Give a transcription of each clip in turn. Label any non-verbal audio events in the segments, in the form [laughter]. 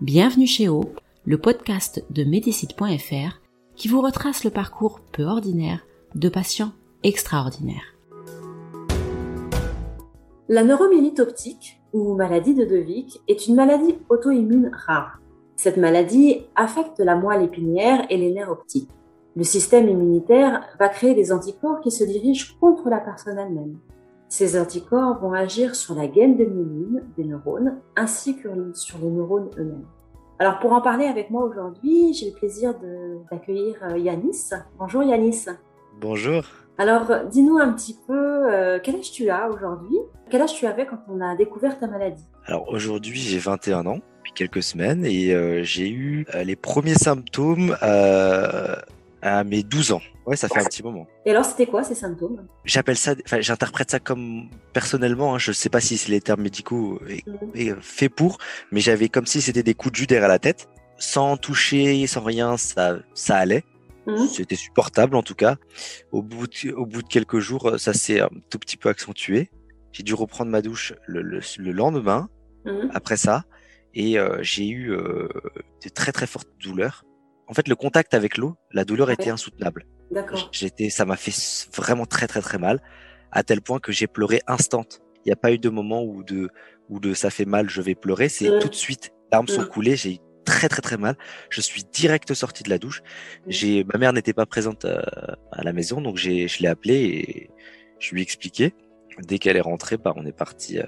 Bienvenue chez O, le podcast de Médicite.fr qui vous retrace le parcours peu ordinaire de patients extraordinaires. La neuromyélite optique, ou maladie de Devic, est une maladie auto-immune rare. Cette maladie affecte la moelle épinière et les nerfs optiques. Le système immunitaire va créer des anticorps qui se dirigent contre la personne elle-même. Ces anticorps vont agir sur la gaine de myéline des neurones ainsi que sur les neurones eux-mêmes. Alors pour en parler avec moi aujourd'hui, j'ai le plaisir d'accueillir euh, Yanis. Bonjour Yanis. Bonjour. Alors dis-nous un petit peu euh, quel âge tu as aujourd'hui? Quel âge tu avais quand on a découvert ta maladie? Alors aujourd'hui j'ai 21 ans, depuis quelques semaines, et euh, j'ai eu les premiers symptômes à mes 12 ans. Ouais, ça fait un petit moment. Et alors, c'était quoi ces symptômes? J'appelle ça, enfin, j'interprète ça comme personnellement. Hein, je sais pas si c'est les termes médicaux et, mhm. fait pour, mais j'avais comme si c'était des coups de jus derrière la tête, sans toucher, sans rien, ça, ça allait. Mhm. C'était supportable en tout cas. Au bout de, au bout de quelques jours, ça s'est un tout petit peu accentué. J'ai dû reprendre ma douche le, le, lendemain. Mhm. Après ça, et euh, j'ai eu euh, de très très fortes douleurs en fait, le contact avec l'eau, la douleur était insoutenable. D'accord. J'étais, ça m'a fait vraiment très très très mal, à tel point que j'ai pleuré instant. Il n'y a pas eu de moment où de où de ça fait mal, je vais pleurer. C'est tout de suite, larmes sont coulées, j'ai eu très très très mal. Je suis direct sorti de la douche. J'ai, ma mère n'était pas présente euh, à, la maison, donc j'ai, je l'ai appelée et je lui ai expliqué. Dès qu'elle est rentrée, bah, on est parti euh,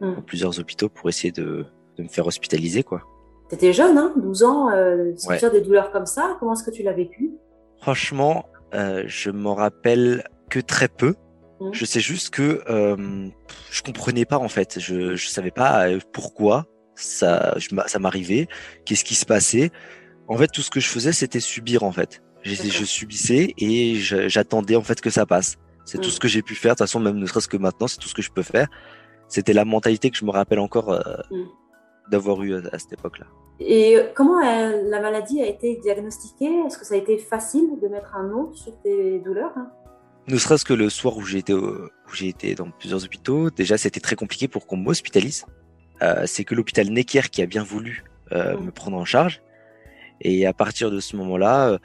dans plusieurs hôpitaux pour essayer de, de me faire hospitaliser, quoi. T'étais jeune, hein 12 ans, euh, sentir des douleurs comme ça, comment est-ce que tu l'as vécu? Franchement, euh, je m'en rappelle que très peu. Mmh. Je sais juste que euh, je comprenais pas en fait. Je je savais pas euh, pourquoi ça ça m'arrivait, qu'est-ce qui se passait. En fait, tout ce que je faisais, c'était subir en fait. Je, je subissais et j'attendais en fait que ça passe. C'est tout mmh. ce que j'ai pu faire. De toute façon, même ne serait-ce que maintenant, c'est tout ce que je peux faire. C'était la mentalité que je me rappelle encore euh, mmh d'avoir eu à, cette époque-là. Et comment euh, la maladie a été diagnostiquée? Est-ce que ça a été facile de mettre un nom sur tes douleurs hein? Ne serait-ce que le soir où j'ai été, été dans plusieurs hôpitaux, déjà c'était très compliqué pour qu'on m'hospitalise. Euh, c'est que l'hôpital Necker qui a bien voulu euh, mmh. me prendre en charge. Et à partir de ce moment-là, euh,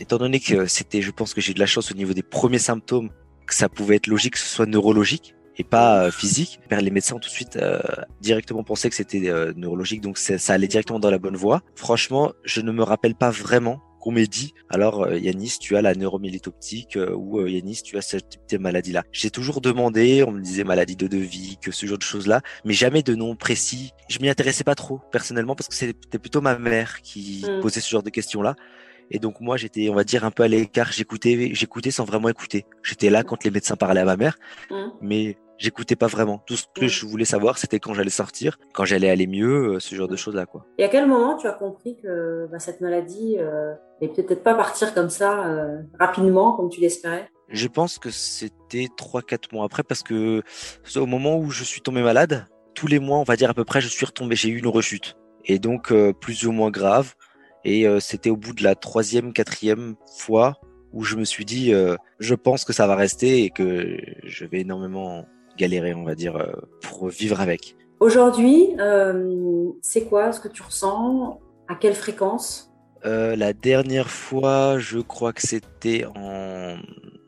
étant donné que c'était, je pense que j'ai de la chance au niveau des premiers symptômes, que ça pouvait être logique que ce soit neurologique, et pas euh, physique. Les médecins ont tout de suite euh, directement pensé que c'était euh, neurologique, donc ça allait directement dans la bonne voie. Franchement, je ne me rappelle pas vraiment qu'on m'ait dit alors Yanis tu as la neuromyélite optique ou Yanis tu as cette type de maladie là. J'ai toujours demandé, on me disait maladie de devis, que ce genre de choses là, mais jamais de nom précis. Je m'y intéressais pas trop personnellement parce que c'était plutôt ma mère qui mmh. posait ce genre de questions là. Et donc moi j'étais, on va dire, un peu à l'écart. J'écoutais, j'écoutais sans vraiment écouter. J'étais là quand les médecins parlaient à ma mère, mmh. mais j'écoutais pas vraiment. Tout ce que je voulais savoir, c'était quand j'allais sortir, quand j'allais aller mieux, euh, ce genre de choses là, quoi. Et à quel moment tu as compris que bah, cette maladie euh, peut-être pas partir comme ça euh, rapidement comme tu l'espérais? Je pense que c'était trois quatre mois après parce que au moment où je suis tombé malade, tous les mois, on va dire à peu près, je suis retombé, j'ai eu une rechute et donc euh, plus ou moins grave. Et euh, c'était au bout de la troisième, quatrième fois où je me suis dit, euh, je pense que ça va rester et que je vais énormément galérer, on va dire, euh, pour vivre avec. Aujourd'hui, c'est quoi ce que tu ressens? À quelle fréquence? La dernière fois, je crois que c'était en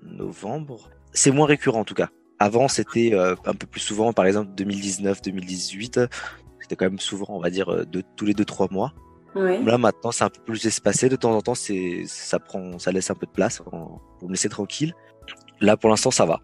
novembre. C'est moins récurrent en tout cas. Avant, c'était un peu plus souvent, par exemple 2019, 2018. C'était quand même souvent, on va dire, de, tous les deux trois Là maintenant c'est un peu plus espacé. De temps en temps c'est ça prend ça laisse un peu de place pour me laisser tranquille. Là pour l'instant ça va.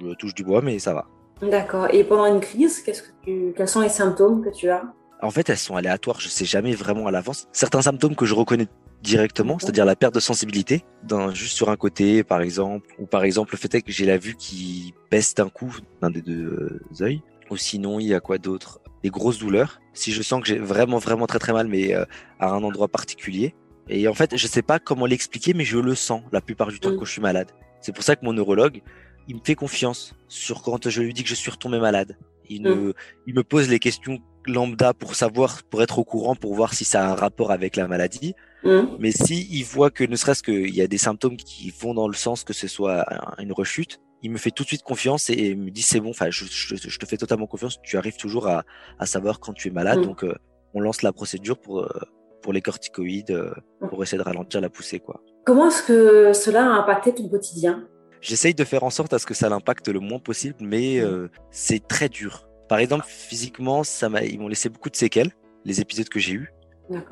Je touche du bois mais ça va. D'accord. Et pendant une crise, qu'est-ce que tu... quels sont les symptômes que tu as? En fait, elles sont aléatoires. Je sais jamais vraiment à l'avance. Certains symptômes que je reconnais directement, c'est-à-dire la perte de sensibilité, juste sur un côté, par exemple, ou par exemple le fait est que j'ai la vue qui baisse d'un coup d'un des deux yeux. Ou sinon, il y a quoi d'autre? Des grosses douleurs. Si je sens que j'ai vraiment vraiment très très mal, mais euh, à un endroit particulier. Et en fait, je sais pas comment l'expliquer, mais je le sens la plupart du temps Mm. quand je suis malade. C'est pour ça que mon neurologue, il me fait confiance sur quand je lui dis que je suis retombé malade. Il, me pose les questions lambda pour savoir, pour être au courant, pour voir si ça a un rapport avec la maladie. Hum, Mais si il voit que ne serait-ce qu'il y a des symptômes qui vont dans le sens que ce soit un- une rechute, il me fait tout de suite confiance et, et me dit c'est bon. Enfin, je, je- je te fais totalement confiance. Tu arrives toujours à, à savoir quand tu es malade. Mm. Donc, euh, on lance la procédure pour euh, pour les corticoïdes euh, pour essayer de ralentir la poussée, quoi. Comment est-ce que cela a impacté ton quotidien? J'essaye de faire en sorte à ce que ça l'impacte le moins possible, mais euh, c'est très dur. Par exemple, physiquement, ça m'a, ils m'ont laissé beaucoup de séquelles. Les épisodes que j'ai eus.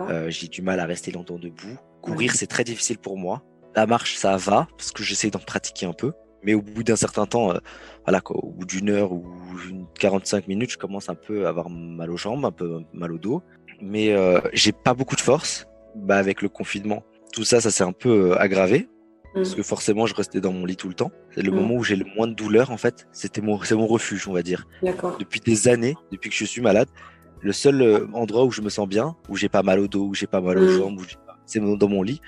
Euh, j'ai du mal à rester longtemps debout. Courir, c'est très difficile pour moi. La marche, ça va, parce que j'essaie d'en pratiquer un peu. Mais au bout d'un certain temps, euh, voilà, quoi, au bout d'une heure ou une 45 minutes, je commence un peu à avoir mal aux jambes, un peu mal au dos. Mais euh, j'ai pas beaucoup de force. Bah, avec le confinement, tout ça, ça s'est un peu euh, aggravé. Parce Hum, que forcément, je restais dans mon lit tout le temps. C'est le Mm. moment où j'ai le moins de douleur, en fait. C'était mon, c'est mon refuge, on va dire depuis des années, depuis que je suis malade, le seul endroit où je me sens bien, où j'ai pas mal au dos, où j'ai pas mal aux Mm. jambes, c'est dans mon lit.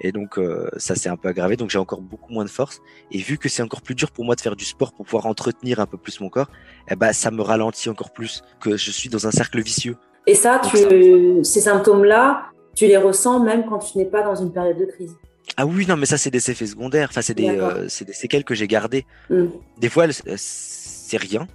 Et donc euh, ça s'est un peu aggravé, donc j'ai encore beaucoup moins de force. Et vu que c'est encore plus dur pour moi de faire du sport pour pouvoir entretenir un peu plus mon corps, eh ben ça me ralentit encore plus, que je suis dans un cercle vicieux. Et ça, Donc tu, ces symptômes-là, tu les ressens même quand tu n'es pas dans une période de crise. Ah oui, non, mais ça c'est des effets secondaires, enfin c'est des, euh, des séquelles que j'ai gardées. Hum, Des fois euh, c'est rien,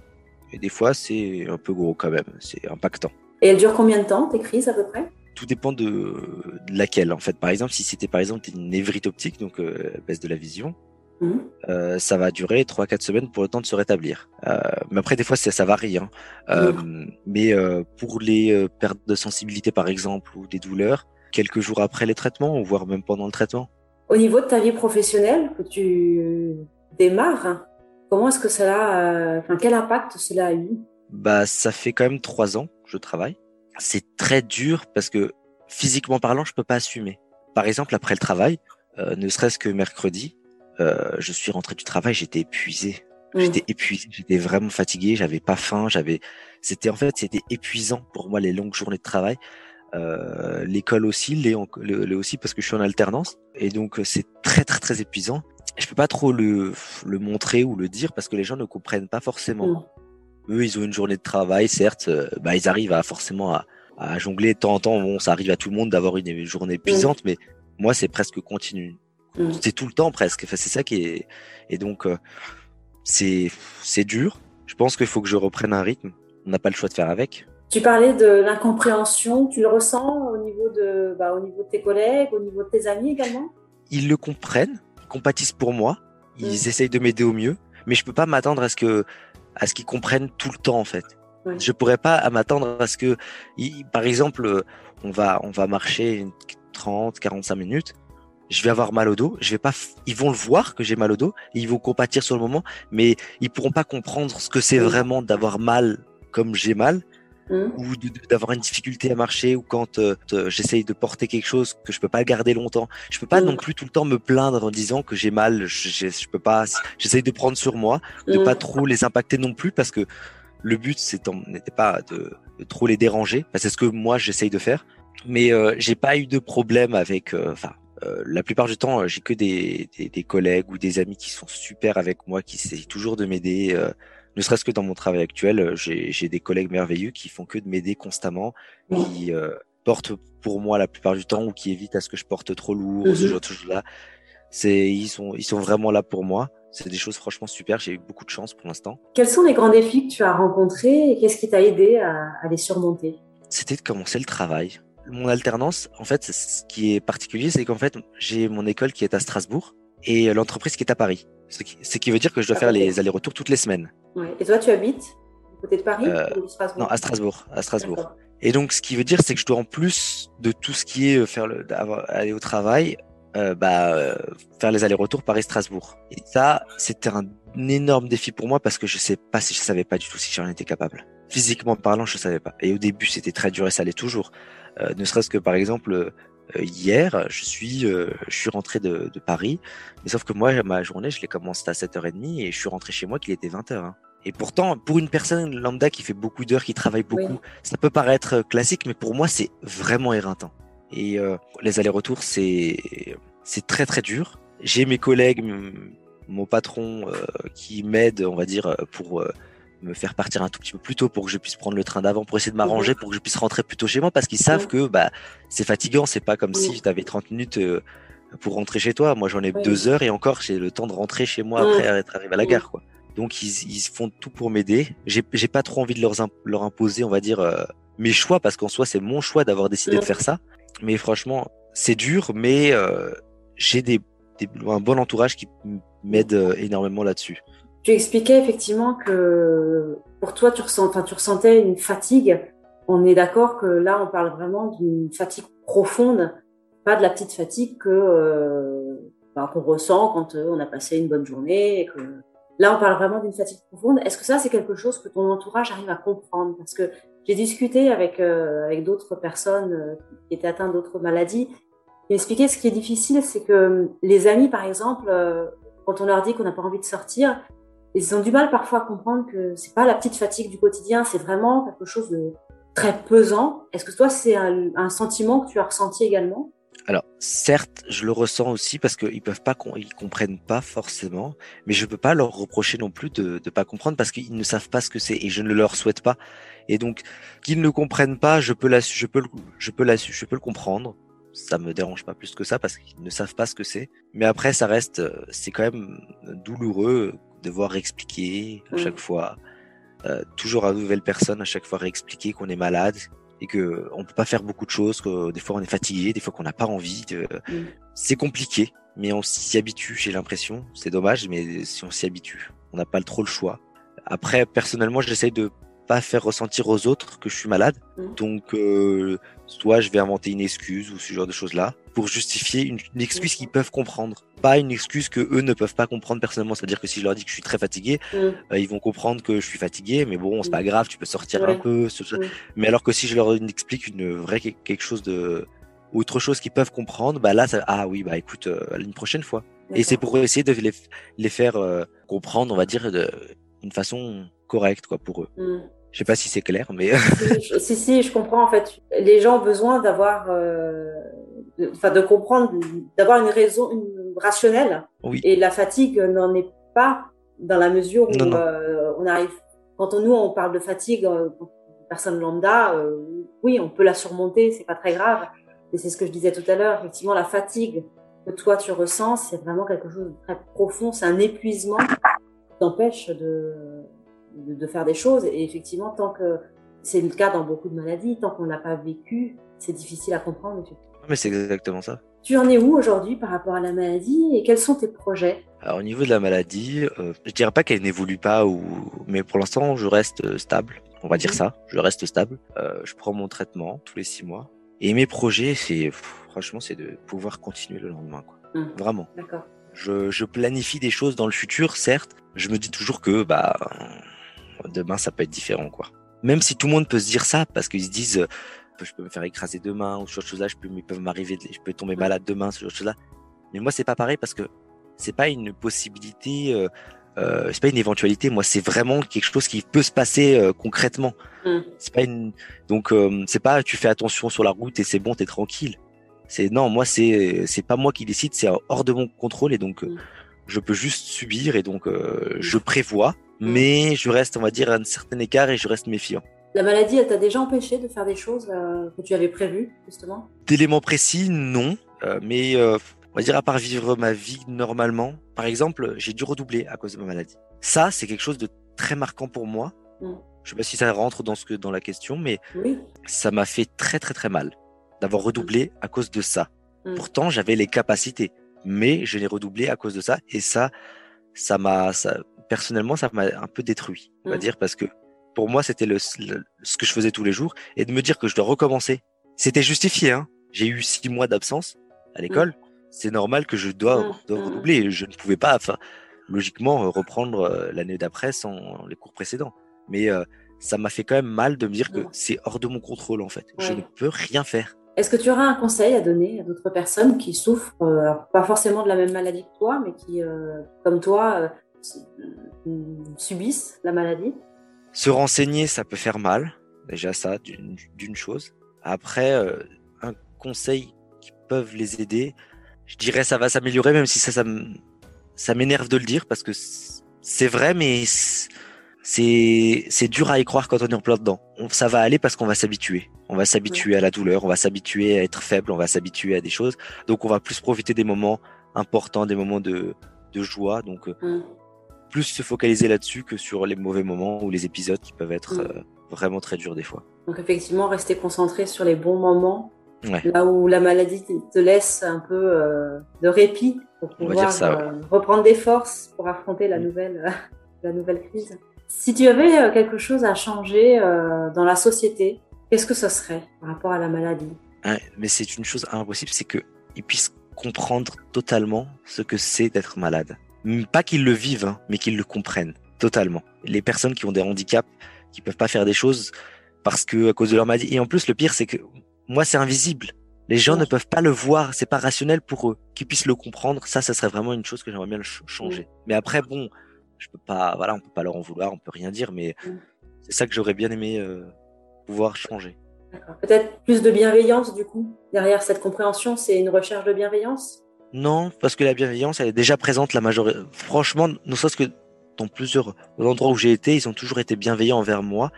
et des fois c'est un peu gros quand même, c'est impactant. Et elles durent combien de temps, tes crises à peu près? Tout dépend de, de laquelle en fait. Par exemple, si c'était par exemple une névrite optique, donc euh, baisse de la vision, Hum, euh, ça va durer 3-4 semaines pour le temps de se rétablir. Euh, mais après, des fois, ça, ça varie. Hein. Euh, mais euh, pour les pertes de sensibilité, par exemple, ou des douleurs, quelques jours après les traitements, voire même pendant le traitement. Au niveau de ta vie professionnelle que tu démarres, comment est-ce que cela, enfin, quel impact cela a eu? Bah, ça fait quand même trois ans que je travaille. C'est très dur parce que physiquement parlant, je peux pas assumer. Par exemple, après le travail, euh, ne serait-ce que mercredi, euh, je suis rentré du travail, j'étais épuisé. Hum, J'étais épuisé, j'étais vraiment fatigué, j'avais pas faim, j'avais, c'était en fait, c'était épuisant pour moi les longues journées de travail. Euh, l'école aussi, les, le, aussi parce que je suis en alternance et donc euh, c'est très très très épuisant. Je peux pas trop le, le montrer ou le dire parce que les gens ne comprennent pas forcément. hum. Eux, ils ont une journée de travail, certes, euh, bah ils arrivent à forcément à, à jongler de temps en temps. Bon, ça arrive à tout le monde d'avoir une journée épuisante, mais moi c'est presque continu. Hum. C'est tout le temps presque. Enfin, c'est ça qui est et donc euh, c'est c'est dur. Je pense qu'il faut que je reprenne un rythme. On n'a pas le choix de faire avec. Tu parlais de l'incompréhension, tu le ressens au niveau de, bah, au niveau de tes collègues, au niveau de tes amis également? Ils le comprennent, ils compatissent pour moi, ils Mm. essayent de m'aider au mieux, mais je peux pas m'attendre à ce que à ce qu'ils comprennent tout le temps en fait. Ouais. Je pourrais pas à m'attendre à ce que, par exemple, on va on va marcher une 30, 45 minutes. Je vais avoir mal au dos. Je vais pas. Ils vont le voir que j'ai mal au dos. et ils vont compatir sur le moment, mais ils pourront pas comprendre ce que c'est vraiment d'avoir mal comme j'ai mal. Hum, ou d'avoir une difficulté à marcher ou quand euh, j'essaye de porter quelque chose que je peux pas le garder longtemps. Je peux pas Mm. non plus tout le temps me plaindre en disant que j'ai mal. Je, je, peux pas. J'essaye de prendre sur moi, de hum. pas trop les impacter non plus parce que le but n'était pas de, de trop les déranger. Enfin, c'est ce que moi j'essaye de faire. Mais euh, j'ai pas eu de problème avec. euh, Enfin. euh, la plupart du temps, j'ai que des, des, des collègues ou des amis qui sont super avec moi, qui essayent toujours de m'aider. Euh, ne serait-ce que dans mon travail actuel, euh, j'ai des collègues merveilleux qui font que de m'aider constamment, qui euh, portent pour moi la plupart du temps ou qui évitent à ce que je porte trop lourd, ce Mhm. genre de choses-là. C'est ils sont ils sont vraiment là pour moi. C'est des choses franchement super. J'ai eu beaucoup de chance pour l'instant. Quels sont les grands défis que tu as rencontrés et qu'est-ce qui t'a aidé à, à les surmonter? C'était de commencer le travail. Mon alternance, en fait, ce qui est particulier, c'est qu'en fait, j'ai mon école qui est à Strasbourg et l'entreprise qui est à Paris. Ce qui, ce qui veut dire que je dois Ah, faire les allers-retours toutes les semaines. Ouais. Et toi, tu habites du côté de Paris Euh, ou de Strasbourg Non, à Strasbourg, à Strasbourg. Et donc, ce qui veut dire, c'est que je dois en plus de tout ce qui est euh, faire le, aller au travail, euh, bah, euh, faire les allers-retours Paris-Strasbourg. Et ça, c'était un énorme défi pour moi parce que je sais pas si je savais pas du tout si j'en étais capable. Physiquement parlant, je savais pas. Et au début, c'était très dur et ça l'est toujours. Ne serait-ce que par exemple, hier, je suis, euh, je suis rentré de, de Paris, mais sauf que moi, ma journée, je l'ai commencé à 7h30 et je suis rentré chez moi qu'il était 20h. hein. Et pourtant, pour une personne lambda qui fait beaucoup d'heures, qui travaille beaucoup, ça peut paraître classique, mais pour moi, c'est vraiment éreintant. Et euh, les allers-retours, c'est c'est très très dur. J'ai mes collègues, mon patron euh, qui m'aide, on va dire, pour euh, me faire partir un tout petit peu plus tôt pour que je puisse prendre le train d'avant pour essayer de m'arranger pour que je puisse rentrer plus tôt chez moi parce qu'ils savent que bah c'est fatigant c'est pas comme si tu avais 30 minutes pour rentrer chez toi. Moi j'en ai deux heures et encore j'ai le temps de rentrer chez moi après être arrivé à la gare quoi. Donc ils, ils font tout pour m'aider. J'ai, pas trop envie de leur, leur imposer, on va dire, euh, mes choix parce qu'en soi c'est mon choix d'avoir décidé de faire ça. Mais franchement, c'est dur, mais euh, j'ai des, des, un bon entourage qui m'aide euh, énormément là-dessus. Tu expliquais effectivement que pour toi tu, ressens, enfin, tu ressentais une fatigue. On est d'accord que là on parle vraiment d'une fatigue profonde, pas de la petite fatigue que euh, ben, qu'on ressent quand on a passé une bonne journée Là, on parle vraiment d'une fatigue profonde. Est-ce que ça, c'est quelque chose que ton entourage arrive à comprendre? Parce que j'ai discuté avec, euh, avec d'autres personnes euh, qui étaient atteintes d'autres maladies. Ils m'expliquaient ce qui est difficile, c'est que euh, les amis, par exemple, quand on leur dit qu'on n'a pas envie de sortir, ils ont du mal parfois à comprendre que c'est pas la petite fatigue du quotidien, c'est vraiment quelque chose de très pesant. Est-ce que toi, c'est un, sentiment que tu as ressenti également? Alors, certes, je le ressens aussi parce qu'ils peuvent pas, ils comprennent pas forcément, mais je peux pas leur reprocher non plus de ne pas comprendre parce qu'ils ne savent pas ce que c'est et je ne leur souhaite pas. Et donc, qu'ils ne comprennent pas, je peux la, je peux le, je peux la, je peux le comprendre. Ça me dérange pas plus que ça parce qu'ils ne savent pas ce que c'est. Mais après, ça reste, c'est quand même douloureux de devoir expliquer à chaque fois, euh, toujours à une nouvelle personne à chaque fois réexpliquer qu'on est malade, et que on peut pas faire beaucoup de choses, que des fois on est fatigué, des fois qu'on n'a pas envie. De... Mm. C'est compliqué, mais on s'y habitue. J'ai l'impression, c'est dommage, mais si on s'y habitue, on n'a pas trop le choix. Après, personnellement, j'essaye de pas faire ressentir aux autres que je suis malade. Mm. Donc, euh, soit je vais inventer une excuse ou ce genre de choses-là pour justifier une, excuse qu'ils peuvent comprendre, pas une excuse que eux ne peuvent pas comprendre personnellement. C'est-à-dire que si je leur dis que je suis très fatigué, mm. euh, ils vont comprendre que je suis fatigué, mais bon, c'est pas mm. grave, tu peux sortir un peu. Mais alors que si je leur explique une vraie quelque chose de autre chose qu'ils peuvent comprendre, bah là, ça, ah oui, bah écoute, euh, une prochaine fois. Et c'est pour essayer de les, les faire euh, comprendre, on va dire, d'une façon correcte quoi pour eux. Je sais pas si c'est clair, mais. si, si, je comprends en fait. Les gens ont besoin d'avoir, euh, enfin, de, comprendre, d'avoir une raison une, rationnelle. Oui. Et la fatigue n'en est pas dans la mesure où euh, on arrive. Quand on, nous on parle de fatigue, euh, personne lambda, euh, oui, on peut la surmonter, c'est pas très grave. Et c'est ce que je disais tout à l'heure. Effectivement, la fatigue que toi tu ressens, c'est vraiment quelque chose de très profond. C'est un épuisement qui t'empêche de de, faire des choses. Et effectivement, tant que c'est le cas dans beaucoup de maladies, tant qu'on n'a pas vécu, c'est difficile à comprendre. Mais c'est exactement ça. Tu en es où aujourd'hui par rapport à la maladie et quels sont tes projets? Alors au niveau de la maladie, euh, je dirais pas qu'elle n'évolue pas, ou... mais pour l'instant je reste euh, stable. On va dire mhm. ça, je reste stable. Euh, je prends mon traitement tous les six mois. Et mes projets, c'est franchement, c'est de pouvoir continuer le lendemain, quoi. Mhm. Vraiment. D'accord. Je, je planifie des choses dans le futur, certes. Je me dis toujours que bah demain ça peut être différent quoi. Même si tout le monde peut se dire ça parce qu'ils se disent je peux me faire écraser demain ou ce genre de choses là, je peux, ils peuvent m'arriver, je peux tomber malade demain, ce genre de choses là. Mais moi c'est pas pareil parce que c'est pas une possibilité, euh, euh, c'est pas une éventualité. Moi c'est vraiment quelque chose qui peut se passer euh, concrètement. Mm. C'est pas une, donc euh, c'est pas tu fais attention sur la route et c'est bon, t'es tranquille. C'est non, moi c'est c'est pas moi qui décide, c'est hors de mon contrôle et donc mm. je peux juste subir et donc mm. je prévois Mm. mais je reste, on va dire, à un certain écart et je reste méfiant. La maladie, elle t'a déjà empêché de faire des choses euh, que tu avais prévues, justement? D'éléments précis, non. Euh, mais euh, on va dire, à part vivre ma vie normalement, par exemple, j'ai dû redoubler à cause de ma maladie. Ça, c'est quelque chose de très marquant pour moi. Je mm. Je sais pas si ça rentre dans, ce que, dans la question, mais ça m'a fait très, très, très mal d'avoir redoublé à cause de ça. Mm. Pourtant, j'avais les capacités, mais je l'ai redoublé à cause de ça. Et ça, ça m'a, personnellement, ça m'a un peu détruit, on va mmh. dire, parce que pour moi, c'était le, ce que je faisais tous les jours, et de me dire que je dois recommencer, c'était justifié. Hein. J'ai eu six mois d'absence à l'école, mmh. c'est normal que je dois, dois, redoubler. Je ne pouvais pas, enfin, logiquement, reprendre euh, l'année d'après sans les cours précédents. Mais euh, ça m'a fait quand même mal de me dire que c'est hors de mon contrôle, en fait. Je ne peux rien faire. Est-ce que tu auras un conseil à donner à d'autres personnes qui souffrent, euh, pas forcément de la même maladie que toi, mais qui, comme toi, subissent la maladie? Se renseigner, ça peut faire mal. Déjà ça, d'une chose. Après, euh, un conseil qui peuvent les aider, je dirais ça va s'améliorer, même si ça, ça, ça m'énerve de le dire parce que c'est vrai, mais c'est c'est dur à y croire quand on est en plein dedans. ça va aller parce qu'on va s'habituer. On va s'habituer à la douleur, on va s'habituer à être faible, on va s'habituer à des choses. Donc on va plus profiter des moments importants, des moments de, de joie. Donc euh, plus se focaliser là-dessus que sur les mauvais moments ou les épisodes qui peuvent être euh, vraiment très durs des fois. Donc effectivement, rester concentré sur les bons moments, là où la maladie te laisse un peu euh, de répit pour pouvoir reprendre des forces pour affronter la nouvelle, [laughs] la nouvelle crise. Si tu avais quelque chose à changer dans la société, qu'est-ce que ce serait par rapport à la maladie? Mais c'est une chose impossible, c'est qu'ils puissent comprendre totalement ce que c'est d'être malade. Pas qu'ils le vivent, hein, mais qu'ils le comprennent totalement. Les personnes qui ont des handicaps, qui peuvent pas faire des choses parce que à cause de leur maladie. Et en plus, le pire, c'est que moi, c'est invisible. Les gens ne peuvent pas le voir, c'est pas rationnel pour eux. Qu'ils puissent le comprendre, ça, ça serait vraiment une chose que j'aimerais bien changer. Mais après, bon, je peux pas, voilà, on peut pas leur en vouloir, on peut rien dire, mais c'est ça que j'aurais bien aimé euh, pouvoir changer. Peut-être plus de bienveillance du coup derrière cette compréhension, c'est une recherche de bienveillance? Non, parce que la bienveillance, elle est déjà présente la majorité. Franchement, ne serait-ce que dans plusieurs endroits où j'ai été, ils ont toujours été bienveillants envers moi,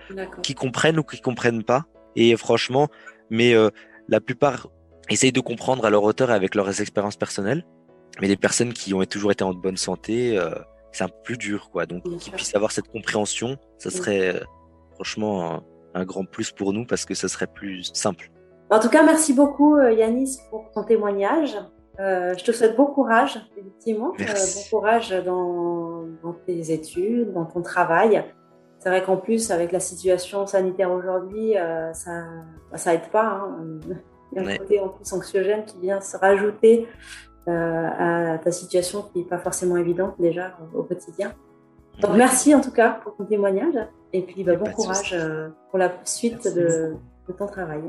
qui comprennent ou qui comprennent pas. Et franchement, mais euh, la plupart essayent de comprendre à leur hauteur et avec leurs expériences personnelles. Mais les personnes qui ont toujours été en bonne santé, euh, c'est un peu plus dur, quoi. Donc, qu'ils puissent avoir cette compréhension, ça serait euh, franchement un grand plus pour nous parce que ce serait plus simple. En tout cas, merci beaucoup Yanis pour ton témoignage. Euh, je te souhaite bon courage, effectivement. Euh, bon courage dans, tes études, dans ton travail. C'est vrai qu'en plus, avec la situation sanitaire aujourd'hui, ça bah, ça aide pas. Hein. Il y a un côté en plus anxiogène qui vient se rajouter à ta situation qui n'est pas forcément évidente déjà au quotidien. Donc merci en tout cas pour ton témoignage et puis bah, bon courage euh, pour la suite de, de ton travail.